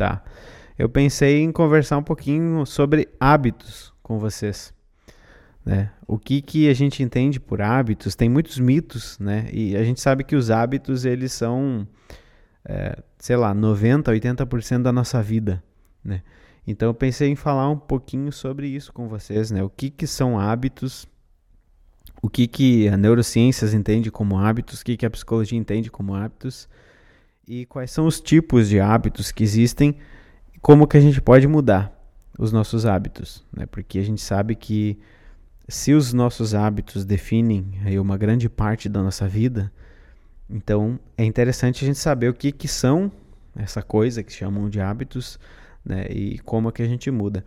Tá. Eu pensei em conversar um pouquinho sobre hábitos com vocês. Né? O que, que a gente entende por hábitos? Tem muitos mitos, né? E a gente sabe que os hábitos, eles são, é, sei lá, 90, 80% da nossa vida, né? Então eu pensei em falar um pouquinho sobre isso com vocês, né? O que, que são hábitos, o que, que a neurociências entende como hábitos, o que, que a psicologia entende como hábitos e quais são os tipos de hábitos que existem e como que a gente pode mudar os nossos hábitos, né? Porque a gente sabe que se os nossos hábitos definem aí uma grande parte da nossa vida, então é interessante a gente saber o que, que são essa coisa que chamam de hábitos né, e como é que a gente muda.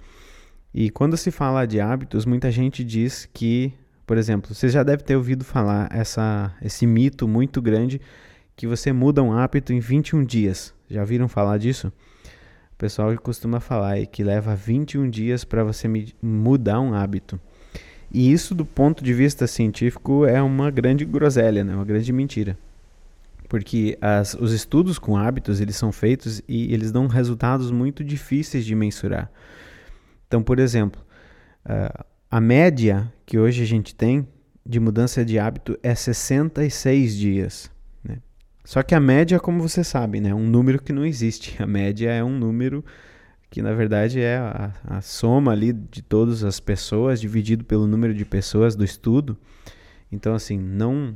E quando se fala de hábitos, muita gente diz que, por exemplo, você já deve ter ouvido falar essa, esse mito muito grande que você muda um hábito em 21 dias. Já ouviram falar disso? O pessoal costuma falar aí que leva 21 dias para você mudar um hábito. E isso, do ponto de vista científico, é uma grande groselha, né? uma grande mentira. Porque as, os estudos com hábitos eles são feitos e eles dão resultados muito difíceis de mensurar. Então, por exemplo, uh, a média que hoje a gente tem de mudança de hábito é 66 dias. Só que a média, como você sabe, né, é um número que não existe. A média é um número que na verdade é a, a, soma ali de todas as pessoas dividido pelo número de pessoas do estudo. Então, assim, não,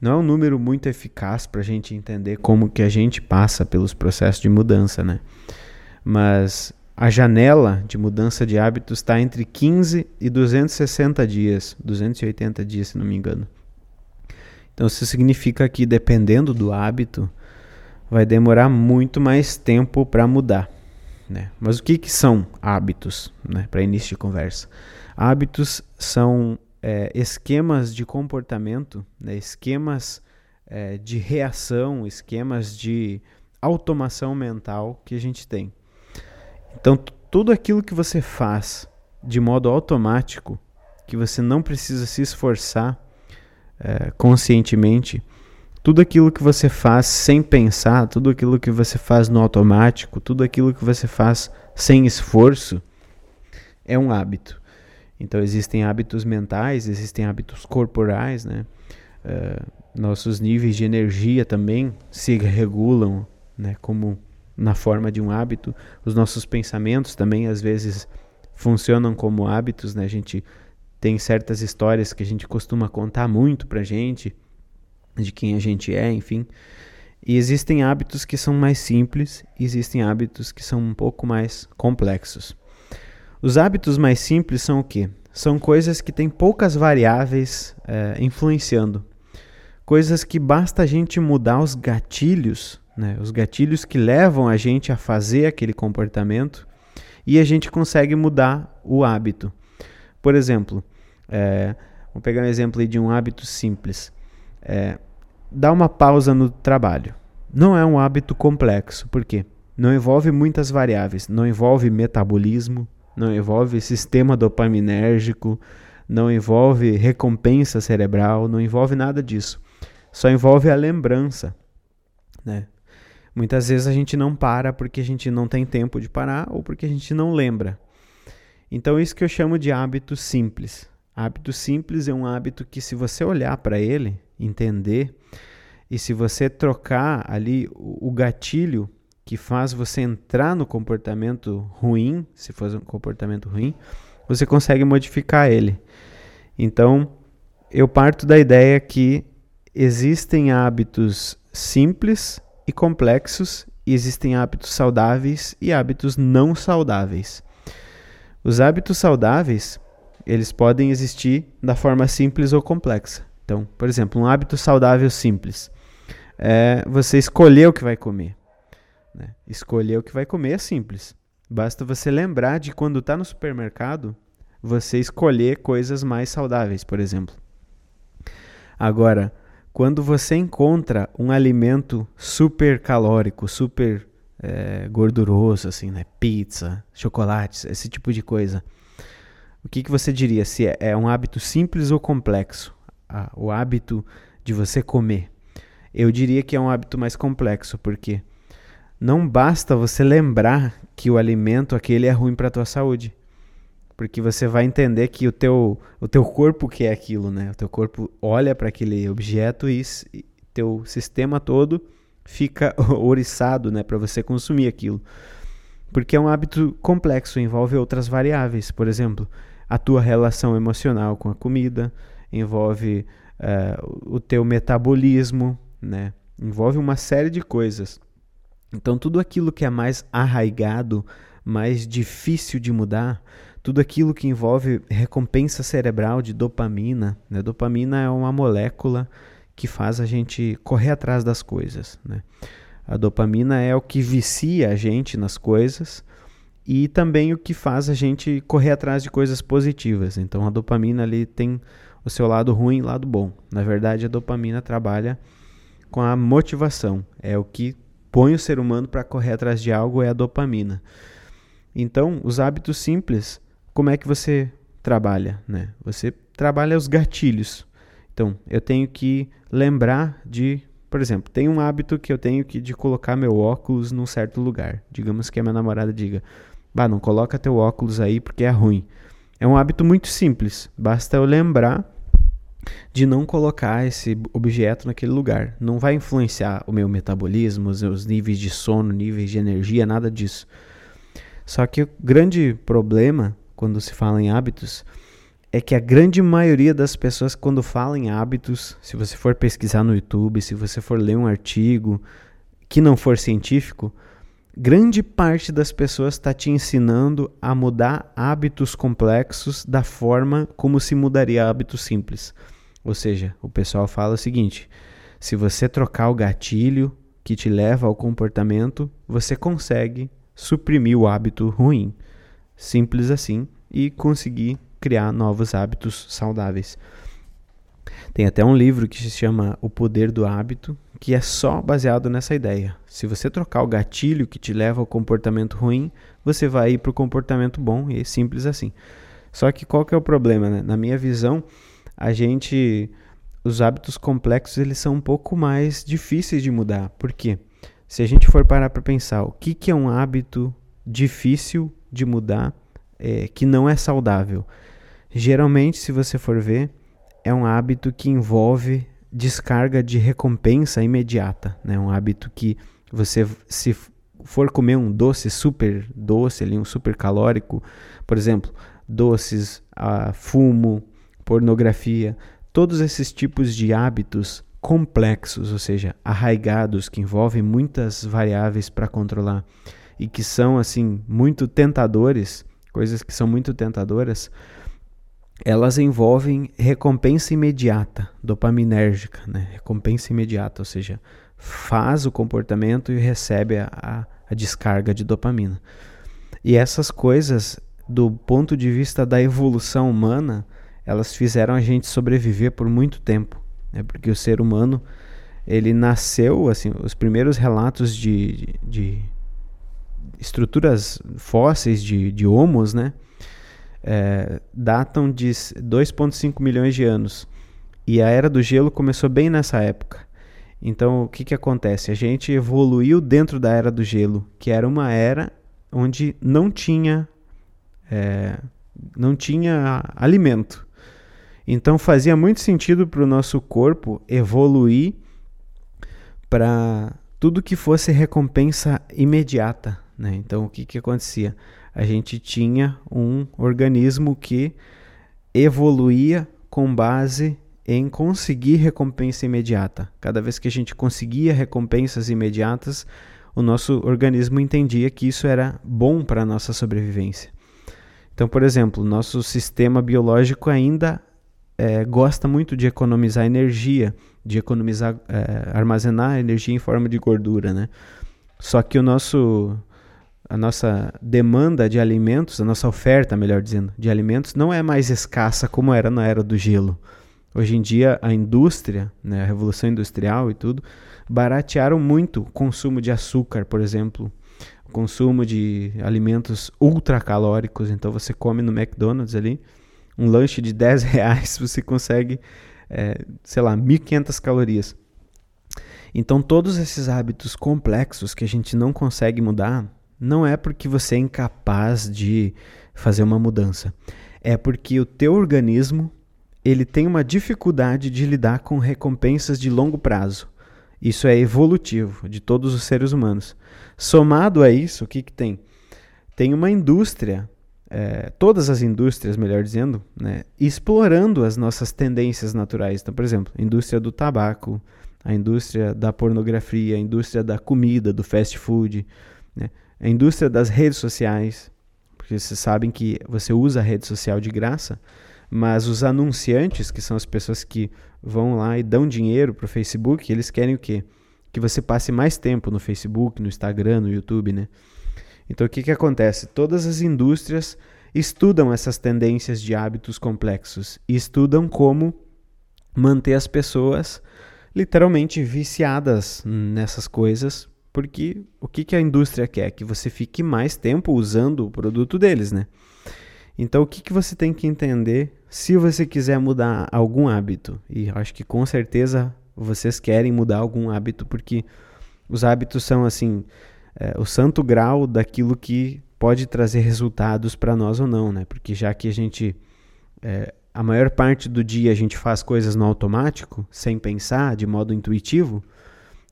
não é um número muito eficaz para a gente entender como que a gente passa pelos processos de mudança, né? Mas a janela de mudança de hábitos está entre 15 e 260 dias, 280 dias, se não me engano. Então, isso significa que dependendo do hábito, vai demorar muito mais tempo para mudar. Né? Mas o que, que são hábitos, né? para início de conversa? Hábitos são é, esquemas de comportamento, né? esquemas é, de reação, esquemas de automação mental que a gente tem. Então, tudo aquilo que você faz de modo automático, que você não precisa se esforçar é, conscientemente, tudo aquilo que você faz sem pensar, tudo aquilo que você faz no automático, tudo aquilo que você faz sem esforço, é um hábito. Então existem hábitos mentais, existem hábitos corporais, né? Uh, nossos níveis de energia também se regulam, né? Como na forma de um hábito. Os nossos pensamentos também às vezes funcionam como hábitos, né? A gente tem certas histórias que a gente costuma contar muito pra gente de quem a gente é, enfim. E existem hábitos que são mais simples, existem hábitos que são um pouco mais complexos. Os hábitos mais simples são o quê? São coisas que têm poucas variáveis é, influenciando. Coisas que basta a gente mudar os gatilhos, né? os gatilhos que levam a gente a fazer aquele comportamento, e a gente consegue mudar o hábito. Por exemplo, é, pegar um exemplo de um hábito simples. É, uma pausa no trabalho. Não é um hábito complexo, por quê? Não envolve muitas variáveis, não envolve metabolismo, não envolve sistema dopaminérgico, não envolve recompensa cerebral, não envolve nada disso. Só envolve a lembrança, né? Muitas vezes a gente não para porque a gente não tem tempo de parar ou porque a gente não lembra. Então isso que eu chamo de hábito simples. Hábito simples é um hábito que se você olhar para ele, entender. E se você trocar ali o, gatilho que faz você entrar no comportamento ruim, se for um comportamento ruim, você consegue modificar ele. Então, eu parto da ideia que existem hábitos simples e complexos, e existem hábitos saudáveis e hábitos não saudáveis. Os hábitos saudáveis, eles podem existir da forma simples ou complexa. Então, por exemplo, um hábito saudável simples é você escolher o que vai comer. Né? Escolher o que vai comer é simples. Basta você lembrar de quando está no supermercado, você escolher coisas mais saudáveis, por exemplo. Agora, quando você encontra um alimento super calórico, super é, gorduroso, assim, né? Pizza, chocolates, esse tipo de coisa. O que, que você diria? Se é, é um hábito simples ou complexo? a, o hábito de você comer. Eu diria que é um hábito mais complexo, porque não basta você lembrar que o alimento aquele é ruim para a tua saúde. Porque você vai entender que o teu, o teu corpo quer aquilo, né? O teu corpo olha para aquele objeto e, e teu sistema todo fica oriçado, né, para você consumir aquilo. Porque é um hábito complexo, envolve outras variáveis. Por exemplo, a tua relação emocional com a comida, envolve uh, o teu metabolismo, né? Envolve uma série de coisas. Então, tudo aquilo que é mais arraigado, mais difícil de mudar, tudo aquilo que envolve recompensa cerebral de dopamina, né? Dopamina é uma molécula que faz a gente correr atrás das coisas, né? A dopamina é o que vicia a gente nas coisas e também o que faz a gente correr atrás de coisas positivas. Então a dopamina ali tem o seu lado ruim e lado bom. Na verdade, a dopamina trabalha com a motivação. É o que põe o ser humano para correr atrás de algo é a dopamina. Então, os hábitos simples, como é que você trabalha, né? Você trabalha os gatilhos. Então, eu tenho que lembrar de, por exemplo, tem um hábito que eu tenho que de colocar meu óculos num certo lugar. Digamos que a minha namorada diga: "Bah, não coloca teu óculos aí porque é ruim". É um hábito muito simples. Basta eu lembrar de não colocar esse objeto naquele lugar. Não vai influenciar o meu metabolismo, os meus níveis de sono, níveis de energia, nada disso. Só que o grande problema quando se fala em hábitos é que a grande maioria das pessoas, quando falam em hábitos, se você for pesquisar no YouTube, se você for ler um artigo que não for científico, grande parte das pessoas está te ensinando a mudar hábitos complexos da forma como se mudaria hábitos simples. Ou seja, o pessoal fala o seguinte: se você trocar o gatilho que te leva ao comportamento, você consegue suprimir o hábito ruim. Simples assim e conseguir criar novos hábitos saudáveis. Tem até um livro que se chama O Poder do Hábito, que é só baseado nessa ideia. Se você trocar o gatilho que te leva ao comportamento ruim, você vai ir para o comportamento bom, e é simples assim. Só que qual que é o problema? Né? Na minha visão, a gente os hábitos complexos eles são um pouco mais difíceis de mudar. Por quê? Se a gente for parar para pensar, o que, que é um hábito difícil de mudar, é, que não é saudável? Geralmente, se você for ver, é um hábito que envolve descarga de recompensa imediata. Né? Um hábito que você, se for comer um doce super doce, ali, um super calórico, por exemplo, doces, uh, fumo, pornografia, todos esses tipos de hábitos complexos, ou seja, arraigados, que envolvem muitas variáveis para controlar e que são assim muito tentadores, coisas que são muito tentadoras, elas envolvem recompensa imediata, dopaminérgica, né? recompensa imediata, ou seja, faz o comportamento e recebe a, a, a descarga de dopamina. E essas coisas, do ponto de vista da evolução humana, elas fizeram a gente sobreviver por muito tempo, né? porque o ser humano ele nasceu assim, os primeiros relatos de, de, de estruturas fósseis de, de homos, né, é, datam de 2,5 milhões de anos e a era do gelo começou bem nessa época. Então, o que, que acontece? A gente evoluiu dentro da era do gelo, que era uma era onde não tinha, é, não tinha alimento. Então fazia muito sentido para o nosso corpo evoluir para tudo que fosse recompensa imediata. Né? Então o que, que acontecia? A gente tinha um organismo que evoluía com base em conseguir recompensa imediata. Cada vez que a gente conseguia recompensas imediatas, o nosso organismo entendia que isso era bom para a nossa sobrevivência. Então, por exemplo, nosso sistema biológico ainda é, gosta muito de economizar energia, de economizar, é, armazenar energia em forma de gordura, né? Só que o nosso, a nossa demanda de alimentos, a nossa oferta, melhor dizendo, de alimentos não é mais escassa como era na era do gelo. Hoje em dia, a indústria, né, a revolução industrial e tudo, baratearam muito o consumo de açúcar, por exemplo, o consumo de alimentos ultracalóricos. Então, você come no McDonald's ali, um lanche de 10 reais você consegue, é, sei lá, 1.500 calorias. Então, todos esses hábitos complexos que a gente não consegue mudar, não é porque você é incapaz de fazer uma mudança. É porque o teu organismo ele tem uma dificuldade de lidar com recompensas de longo prazo. Isso é evolutivo de todos os seres humanos. Somado a isso, o que, que tem? Tem uma indústria, é, todas as indústrias, melhor dizendo, né, explorando as nossas tendências naturais. Então, por exemplo, a indústria do tabaco, a indústria da pornografia, a indústria da comida, do fast food, né, a indústria das redes sociais, porque vocês sabem que você usa a rede social de graça, mas os anunciantes, que são as pessoas que vão lá e dão dinheiro para o Facebook, eles querem o quê? Que você passe mais tempo no Facebook, no Instagram, no YouTube, né? Então o que, que acontece? Todas as indústrias estudam essas tendências de hábitos complexos e estudam como manter as pessoas literalmente viciadas nessas coisas, porque o que, que a indústria quer? Que você fique mais tempo usando o produto deles, né? Então, o que, que você tem que entender se você quiser mudar algum hábito? E acho que com certeza vocês querem mudar algum hábito, porque os hábitos são assim é, o santo grau daquilo que pode trazer resultados para nós ou não, né? Porque já que a gente é, a maior parte do dia a gente faz coisas no automático, sem pensar, de modo intuitivo,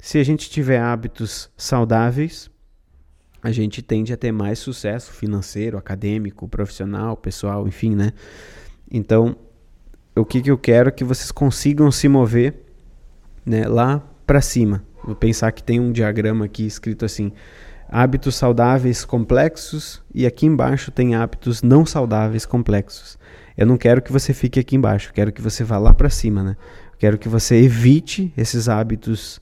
se a gente tiver hábitos saudáveis, a gente tende a ter mais sucesso financeiro, acadêmico, profissional, pessoal, enfim, né? Então, o que, que eu quero é que vocês consigam se mover né, lá para cima. Vou pensar que tem um diagrama aqui escrito assim: hábitos saudáveis complexos, e aqui embaixo tem hábitos não saudáveis complexos. Eu não quero que você fique aqui embaixo, quero que você vá lá para cima, né? quero que você evite esses hábitos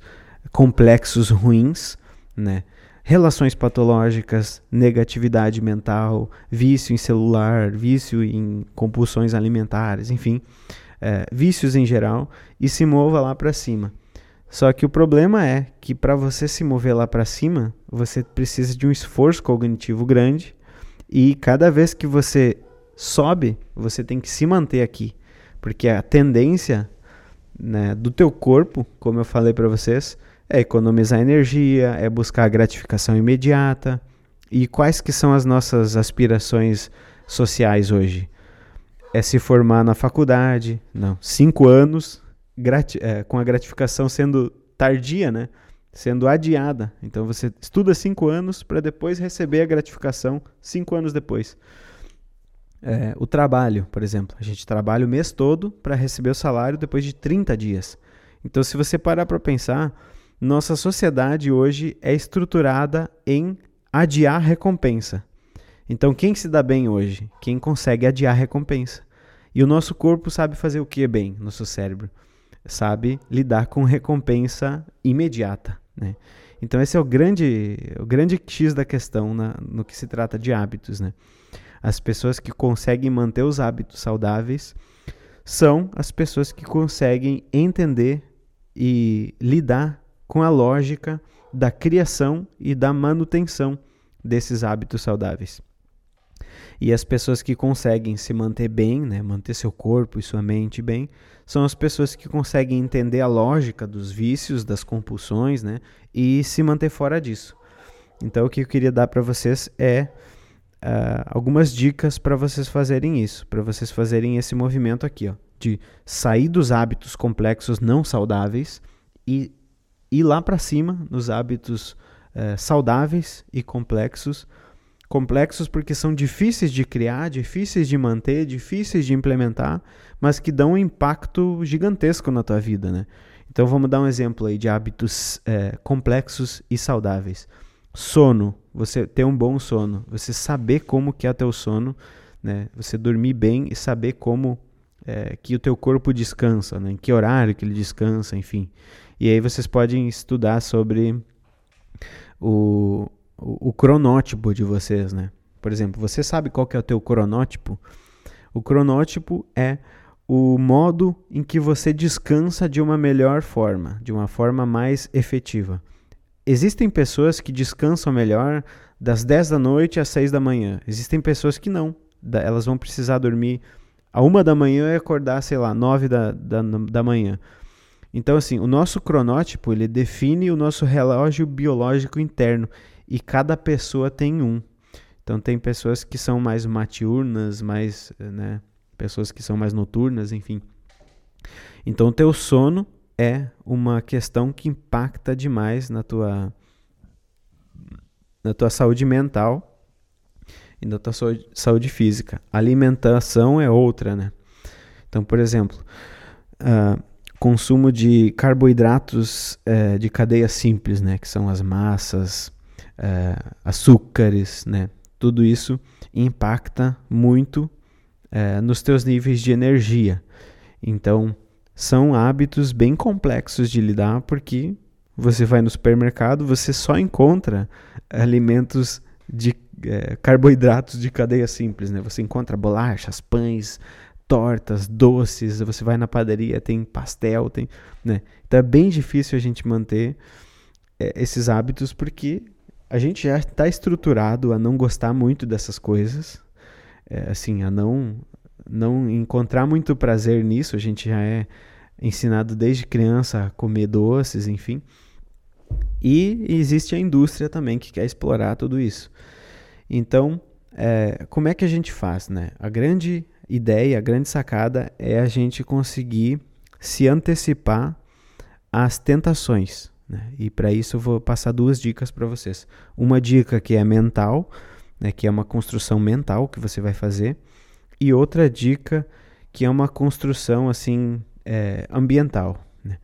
ruins, né? relações patológicas, negatividade mental, vício em celular, vício em compulsões alimentares, enfim, é, vícios em geral, e se mova lá para cima. Só que o problema é que para você se mover lá para cima, você precisa de um esforço cognitivo grande e cada vez que você sobe, você tem que se manter aqui, porque a tendência né, do teu corpo, como eu falei para vocês, é economizar energia, é buscar gratificação imediata. E quais que são as nossas aspirações sociais hoje? É se formar na faculdade, não, cinco anos, é, com a gratificação sendo tardia, né? Sendo adiada. Então você estuda cinco anos para depois receber a gratificação cinco anos depois. É, o trabalho, por exemplo. A gente trabalha o mês todo para receber o salário depois de 30 dias. Então, se você parar para pensar, nossa sociedade hoje é estruturada em adiar recompensa. Então, quem se dá bem hoje? Quem consegue adiar recompensa. E o nosso corpo sabe fazer o que bem? Nosso cérebro sabe lidar com recompensa imediata. Né? Então, esse é o grande, o grande X da questão na, no que se trata de hábitos. Né? As pessoas que conseguem manter os hábitos saudáveis são as pessoas que conseguem entender e lidar com a lógica da criação e da manutenção desses hábitos saudáveis. E as pessoas que conseguem se manter bem, né, manter seu corpo e sua mente bem, são as pessoas que conseguem entender a lógica dos vícios, das compulsões, né, e se manter fora disso. Então, o que eu queria dar para vocês é uh, algumas dicas para vocês fazerem isso, para vocês fazerem esse movimento aqui, ó, de sair dos hábitos complexos não saudáveis e ir lá para cima nos hábitos é, saudáveis e complexos. Complexos porque são difíceis de criar, difíceis de manter, difíceis de implementar, mas que dão um impacto gigantesco na tua vida, né? Então vamos dar um exemplo aí de hábitos é, complexos e saudáveis. Sono, você ter um bom sono, você saber como que é teu sono, né? Você dormir bem e saber como é, que o teu corpo descansa, né? Em que horário que ele descansa, enfim. E aí vocês podem estudar sobre o, o, o cronótipo de vocês, né? Por exemplo, você sabe qual que é o teu cronótipo? O cronótipo é o modo em que você descansa de uma melhor forma, de uma forma mais efetiva. Existem pessoas que descansam melhor das 10 da noite às 6 da manhã. Existem pessoas que não. Elas vão precisar dormir a uma da manhã e acordar, sei lá, 9 da, da, da manhã. Então, assim, o nosso cronótipo ele define o nosso relógio biológico interno e cada pessoa tem um. Então, tem pessoas que são mais matiurnas, mais, né, pessoas que são mais noturnas, enfim. Então, o teu sono é uma questão que impacta demais na tua na tua saúde mental e na tua saúde, saúde física. A alimentação é outra, né? Então, por exemplo, uh, consumo de carboidratos uh, de cadeia simples, né? Que são as massas, uh, açúcares, né? Tudo isso impacta muito eh, nos teus níveis de energia. Então, são hábitos bem complexos de lidar porque você vai no supermercado, você só encontra alimentos de é, carboidratos de cadeia simples, né? Você encontra bolachas, pães, tortas, doces, você vai na padaria, tem pastel, tem, né? Então é bem difícil a gente manter é, esses hábitos porque a gente já está estruturado a não gostar muito dessas coisas, é, assim, a não não encontrar muito prazer nisso, a gente já é ensinado desde criança a comer doces, enfim. E existe a indústria também que quer explorar tudo isso. Então, é, como é que a gente faz? Né? A grande ideia, a grande sacada é a gente conseguir se antecipar às tentações. Né? E para isso eu vou passar duas dicas para vocês. Uma dica que é mental, né, que é uma construção mental que você vai fazer, e outra dica que é uma construção assim é, ambiental. Né?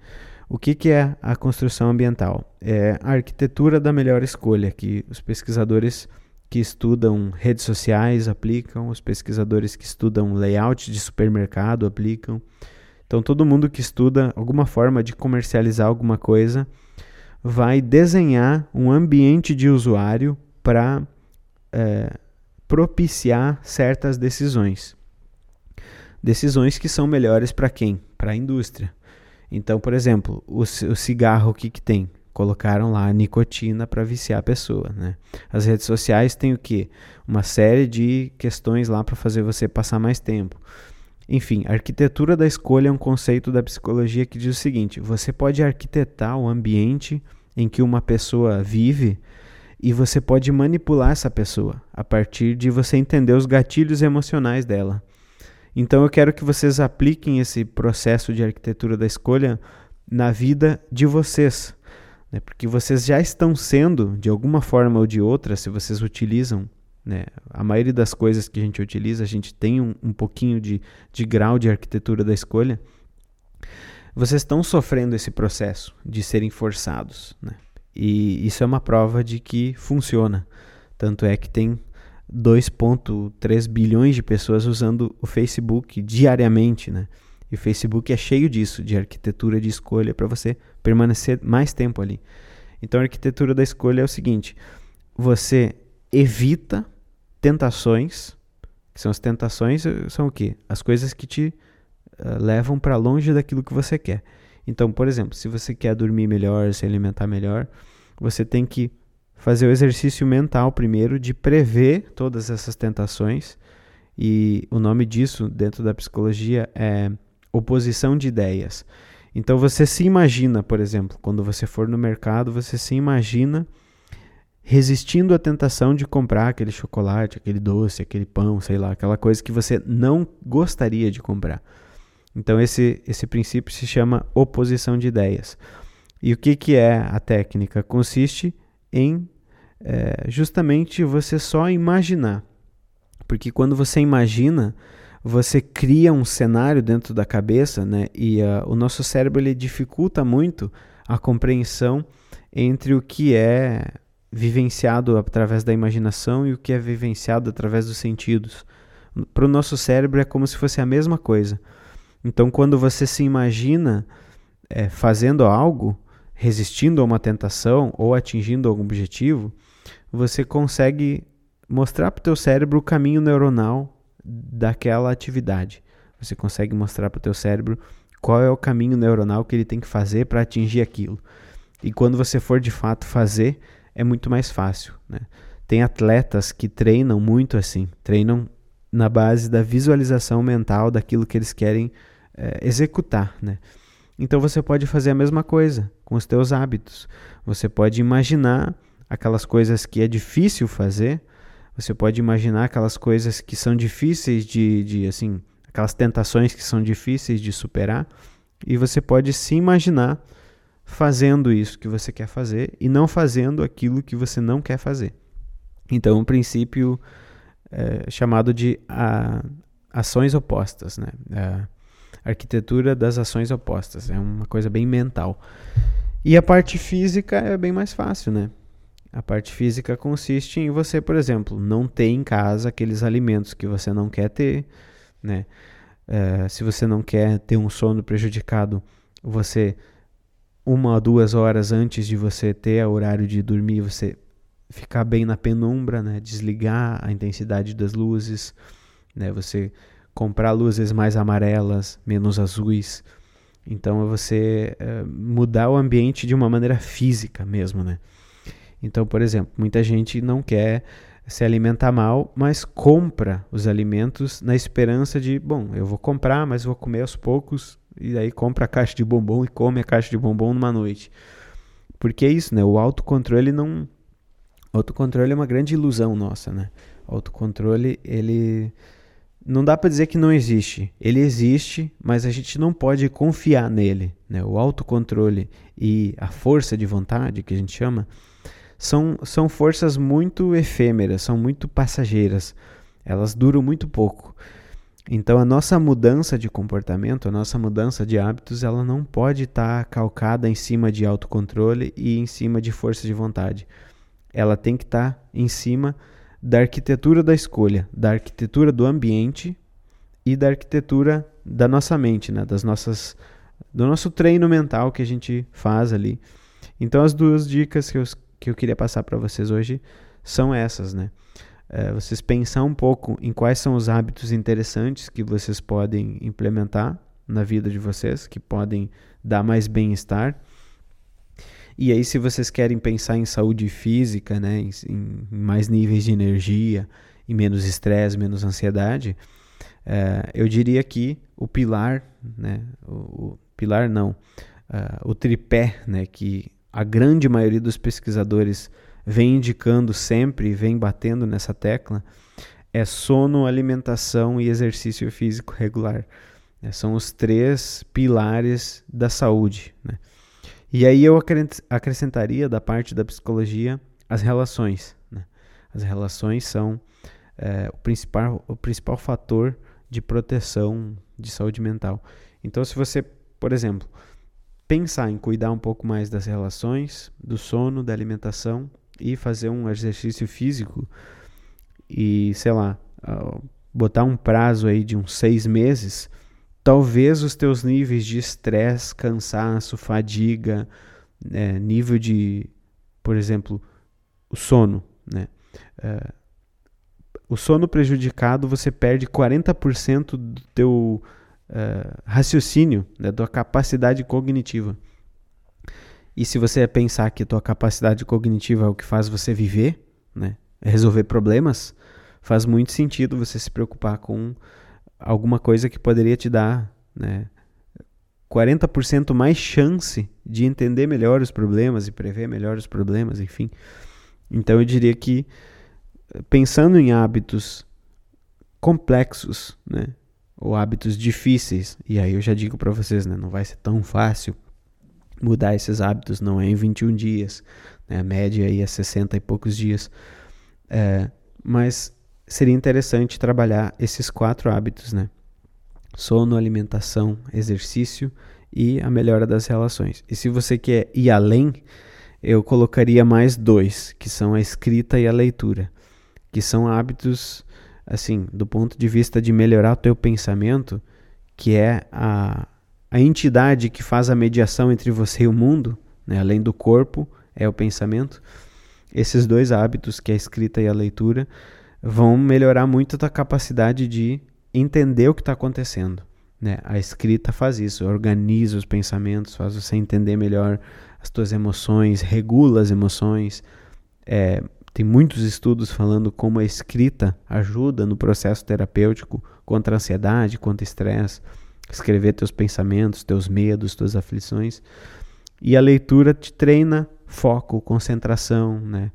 O que, que é a construção ambiental? É a arquitetura da melhor escolha, que os pesquisadores que estudam redes sociais aplicam, os pesquisadores que estudam layout de supermercado aplicam. Então, todo mundo que estuda alguma forma de comercializar alguma coisa vai desenhar um ambiente de usuário para é, propiciar certas decisões. Decisões que são melhores para quem? Para a indústria. Então, por exemplo, o, o cigarro, o que, que tem? Colocaram lá a nicotina para viciar a pessoa. Né? As redes sociais têm o quê? Uma série de questões lá para fazer você passar mais tempo. Enfim, a arquitetura da escolha é um conceito da psicologia que diz o seguinte: você pode arquitetar o ambiente em que uma pessoa vive e você pode manipular essa pessoa a partir de você entender os gatilhos emocionais dela. Então eu quero que vocês apliquem esse processo de arquitetura da escolha na vida de vocês, né? porque vocês já estão sendo, de alguma forma ou de outra, se vocês utilizam né? A maioria das coisas que a gente utiliza, a gente tem um, um pouquinho de, de grau de arquitetura da escolha. Vocês estão sofrendo esse processo de serem forçados. Né? E isso é uma prova de que funciona. Tanto é que tem 2,3 bilhões de pessoas usando o Facebook diariamente, né? E o Facebook é cheio disso, de arquitetura de escolha para você permanecer mais tempo ali. Então a arquitetura da escolha é o seguinte: você evita tentações, que são as tentações, eh, são o quê? As coisas que te uh, levam para longe daquilo que você quer. Então, por exemplo, se você quer dormir melhor, se alimentar melhor, você tem que fazer o exercício mental primeiro de prever todas essas tentações. E o nome disso dentro da psicologia é oposição de ideias. Então você se imagina, por exemplo, quando você for no mercado, você se imagina resistindo à tentação de comprar aquele chocolate, aquele doce, aquele pão, sei lá, aquela coisa que você não gostaria de comprar. Então esse esse princípio se chama oposição de ideias. E o que, que é a técnica? Consiste em é, justamente você só imaginar. Porque quando você imagina, você cria um cenário dentro da cabeça, né? E uh, o nosso cérebro ele dificulta muito a compreensão entre o que é vivenciado através da imaginação e o que é vivenciado através dos sentidos. Para o nosso cérebro é como se fosse a mesma coisa. Então, quando você se imagina é, fazendo algo, resistindo a uma tentação ou atingindo algum objetivo, você consegue mostrar para o teu cérebro o caminho neuronal daquela atividade. Você consegue mostrar para o teu cérebro qual é o caminho neuronal que ele tem que fazer para atingir aquilo. E quando você for de fato fazer, é muito mais fácil. Né? Tem atletas que treinam muito assim, treinam na base da visualização mental daquilo que eles querem é, executar. Né? Então você pode fazer a mesma coisa com os teus hábitos. Você pode imaginar aquelas coisas que é difícil fazer, você pode imaginar aquelas coisas que são difíceis de, de assim, aquelas tentações que são difíceis de superar, e você pode se imaginar fazendo isso que você quer fazer e não fazendo aquilo que você não quer fazer. Então, um princípio é, chamado de a, ações opostas, né? A arquitetura das ações opostas é uma coisa bem mental. E a parte física é bem mais fácil, né? A parte física consiste em você, por exemplo, não ter em casa aqueles alimentos que você não quer ter, né? Uh, se você não quer ter um sono prejudicado, você uma ou duas horas antes de você ter o horário de dormir, você ficar bem na penumbra, né? Desligar a intensidade das luzes, né? Você comprar luzes mais amarelas, menos azuis. Então é você uh, mudar o ambiente de uma maneira física mesmo, né? Então, por exemplo, muita gente não quer se alimentar mal, mas compra os alimentos na esperança de, bom, eu vou comprar, mas vou comer aos poucos, e aí compra a caixa de bombom e come a caixa de bombom numa noite. Porque é isso, né? O autocontrole não. Autocontrole é uma grande ilusão nossa, né? O autocontrole, ele. Não dá para dizer que não existe. Ele existe, mas a gente não pode confiar nele. Né? O autocontrole e a força de vontade, que a gente chama, são, são forças muito efêmeras, são muito passageiras. Elas duram muito pouco. Então a nossa mudança de comportamento, a nossa mudança de hábitos, ela não pode estar tá calcada em cima de autocontrole e em cima de força de vontade. Ela tem que estar tá em cima da arquitetura da escolha, da arquitetura do ambiente e da arquitetura da nossa mente, né? das nossas, do nosso treino mental que a gente faz ali. Então as duas dicas que eu que eu queria passar para vocês hoje são essas, né? É, vocês pensar um pouco em quais são os hábitos interessantes que vocês podem implementar na vida de vocês, que podem dar mais bem-estar. E aí, se vocês querem pensar em saúde física, né, em, em mais níveis de energia, e menos estresse, menos ansiedade, é, eu diria que o pilar, né, o, o pilar não, uh, o tripé, né, que a grande maioria dos pesquisadores vem indicando sempre, vem batendo nessa tecla, é sono, alimentação e exercício físico regular. É, são os três pilares da saúde. Né? E aí eu acrescentaria da parte da psicologia as relações. Né? As relações são é, o, principal, o principal fator de proteção de saúde mental. Então, se você, por exemplo, pensar em cuidar um pouco mais das relações, do sono, da alimentação e fazer um exercício físico e, sei lá, botar um prazo aí de uns seis meses, talvez os teus níveis de estresse, cansaço, fadiga, é, nível de, por exemplo, o sono, né? É, o sono prejudicado, você perde 40% do teu uh, raciocínio, da tua capacidade cognitiva. E se você pensar que tua capacidade cognitiva é o que faz você viver, né, é resolver problemas, faz muito sentido você se preocupar com alguma coisa que poderia te dar né, 40% mais chance de entender melhor os problemas e prever melhor os problemas, enfim. Então eu diria que pensando em hábitos complexos, né, ou hábitos difíceis. E aí eu já digo para vocês, né, não vai ser tão fácil mudar esses hábitos, não é em 21 dias, né, a média aí é 60 e poucos dias. É, mas seria interessante trabalhar esses quatro hábitos, né? Sono, alimentação, exercício e a melhora das relações. E se você quer ir além, eu colocaria mais dois, que são a escrita e a leitura, que são hábitos assim, do ponto de vista de melhorar o teu pensamento, que é a, a entidade que faz a mediação entre você e o mundo, né, além do corpo, é o pensamento. Esses dois hábitos, que é a escrita e a leitura, vão melhorar muito a tua capacidade de entender o que está acontecendo. Né? A escrita faz isso, organiza os pensamentos, faz você entender melhor as tuas emoções, regula as emoções, é, tem muitos estudos falando como a escrita ajuda no processo terapêutico contra ansiedade, contra estresse. escrever teus pensamentos, teus medos, tuas aflições. E a leitura te treina foco, concentração, né?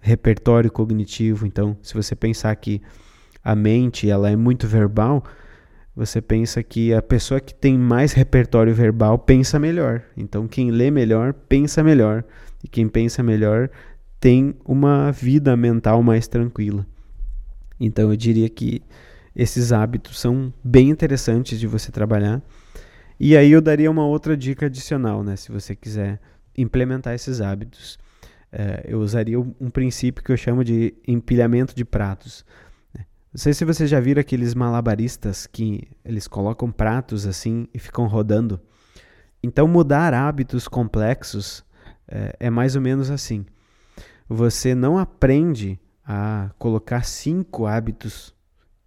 repertório cognitivo. Então, se você pensar que a mente ela é muito verbal, você pensa que a pessoa que tem mais repertório verbal pensa melhor. Então, quem lê melhor pensa melhor. E quem pensa melhor tem uma vida mental mais tranquila. Então, eu diria que esses hábitos são bem interessantes de você trabalhar. E aí eu daria uma outra dica adicional, né? Se você quiser implementar esses hábitos, é, eu usaria um princípio que eu chamo de empilhamento de pratos. Né? Não sei se vocês já viram aqueles malabaristas que eles colocam pratos assim e ficam rodando. Então, mudar hábitos complexos é, é mais ou menos assim. Você não aprende a colocar cinco hábitos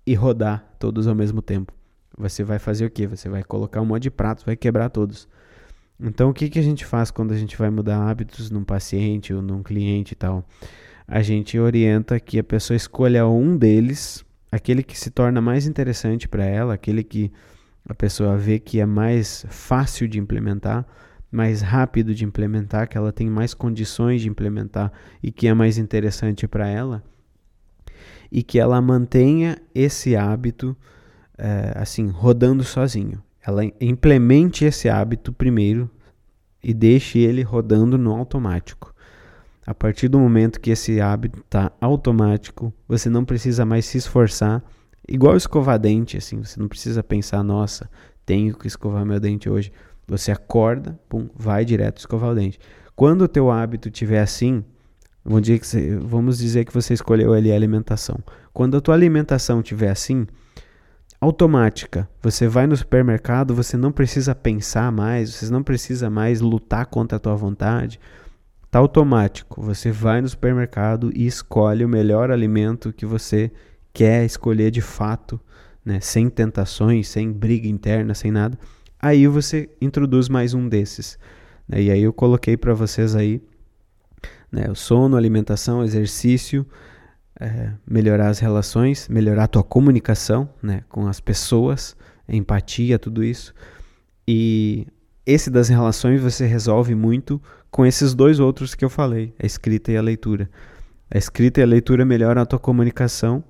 e rodar todos ao mesmo tempo. Você vai fazer o quê? Você vai colocar um monte de pratos, vai quebrar todos. Então, o que, que a gente faz quando a gente vai mudar hábitos num paciente ou num cliente e tal? A gente orienta que a pessoa escolha um deles, aquele que se torna mais interessante para ela, aquele que a pessoa vê que é mais fácil de implementar, mais rápido de implementar, que ela tem mais condições de implementar e que é mais interessante para ela e que ela mantenha esse hábito é, assim rodando sozinho. Ela implemente esse hábito primeiro e deixe ele rodando no automático. A partir do momento que esse hábito está automático, você não precisa mais se esforçar, igual escovar dente, assim, você não precisa pensar, nossa, tenho que escovar meu dente hoje. Você acorda, pum, vai direto escovar o dente. Quando o teu hábito estiver assim, Vamos dizer, que você, vamos dizer que você escolheu ali a alimentação. Quando a tua alimentação estiver assim, automática, você vai no supermercado, você não precisa pensar mais, você não precisa mais lutar contra a tua vontade. Tá automático. Você vai no supermercado e escolhe o melhor alimento que você quer escolher de fato, né? sem tentações, sem briga interna, sem nada. Aí você introduz mais um desses. Né? E aí eu coloquei para vocês aí né? O sono, alimentação, exercício, é, melhorar as relações, melhorar a tua comunicação né? com as pessoas, empatia, tudo isso. E esse das relações você resolve muito com esses dois outros que eu falei, a escrita e a leitura. A escrita e a leitura melhoram a tua comunicação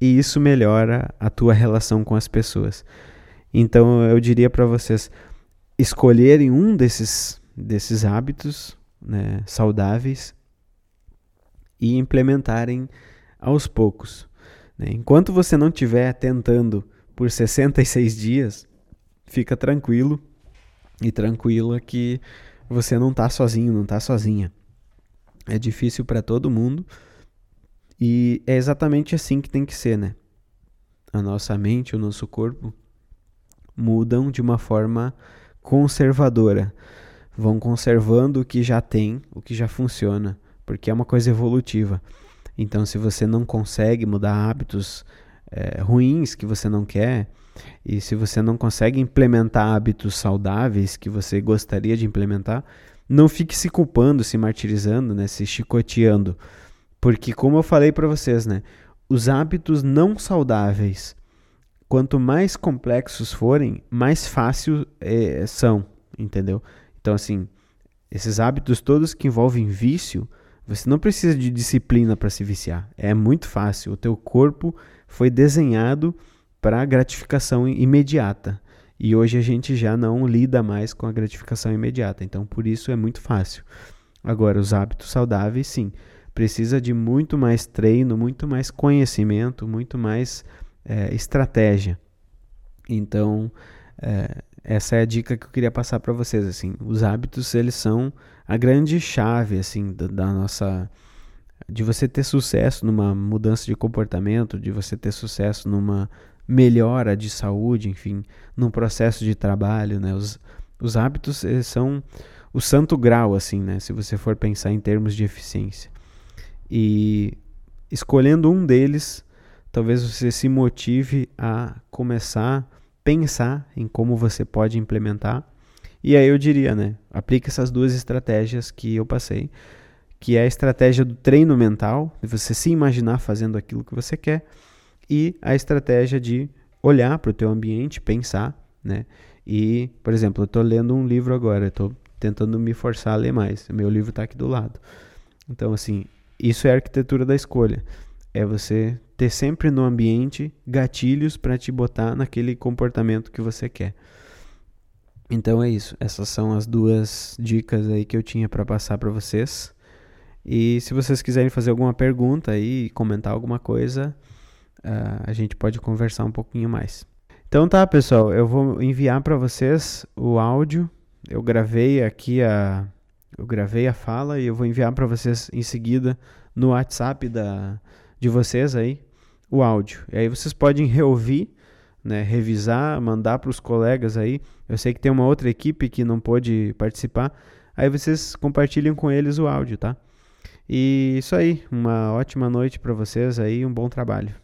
e isso melhora a tua relação com as pessoas. Então eu diria para vocês escolherem um desses desses hábitos né, saudáveis e implementarem aos poucos. Né? Enquanto você não estiver tentando por 66 dias, fica tranquilo e tranquila que você não está sozinho, não está sozinha. É difícil para todo mundo e é exatamente assim que tem que ser, né? A nossa mente, o nosso corpo mudam de uma forma conservadora vão conservando o que já tem, o que já funciona, porque é uma coisa evolutiva. Então, se você não consegue mudar hábitos é, ruins que você não quer, e se você não consegue implementar hábitos saudáveis que você gostaria de implementar, não fique se culpando, se martirizando, né, se chicoteando. Porque, como eu falei para vocês, né, os hábitos não saudáveis, quanto mais complexos forem, mais fácil é, são, entendeu? Então, assim, esses hábitos todos que envolvem vício, você não precisa de disciplina para se viciar. É muito fácil. O teu corpo foi desenhado para gratificação imediata. E hoje a gente já não lida mais com a gratificação imediata. Então, por isso é muito fácil. Agora, os hábitos saudáveis, sim, precisa de muito mais treino, muito mais conhecimento, muito mais é, estratégia. Então, é, essa é a dica que eu queria passar para vocês assim. Os hábitos eles são a grande chave assim da, da, nossa de você ter sucesso numa mudança de comportamento de você ter sucesso numa melhora de saúde enfim num processo de trabalho né? Os, os hábitos são o santo grau assim né? Se você for pensar em termos de eficiência. E escolhendo um deles talvez você se motive a começar pensar em como você pode implementar. E aí eu diria, né? Aplique essas duas estratégias que eu passei, que é a estratégia do treino mental, de você se imaginar fazendo aquilo que você quer, e a estratégia de olhar para o teu ambiente, pensar né? E, por exemplo, eu estou lendo um livro agora, estou tentando me forçar a ler mais. Meu livro está aqui do lado. Então, assim, isso é a arquitetura da escolha. É você ter sempre no ambiente gatilhos para te botar naquele comportamento que você quer. Então é isso. Essas são as duas dicas aí que eu tinha para passar para vocês. E se vocês quiserem fazer alguma pergunta aí, comentar alguma coisa, uh, a gente pode conversar um pouquinho mais. Então tá, pessoal, eu vou enviar para vocês o áudio. Eu gravei aqui a eu gravei a fala e eu vou enviar para vocês em seguida no WhatsApp da de vocês aí o áudio. E aí vocês podem reouvir, né, revisar, mandar para os colegas aí. Eu sei que tem uma outra equipe que não pôde participar. Aí vocês compartilham com eles o áudio, tá? E isso aí, uma ótima noite para vocês aí, um bom trabalho.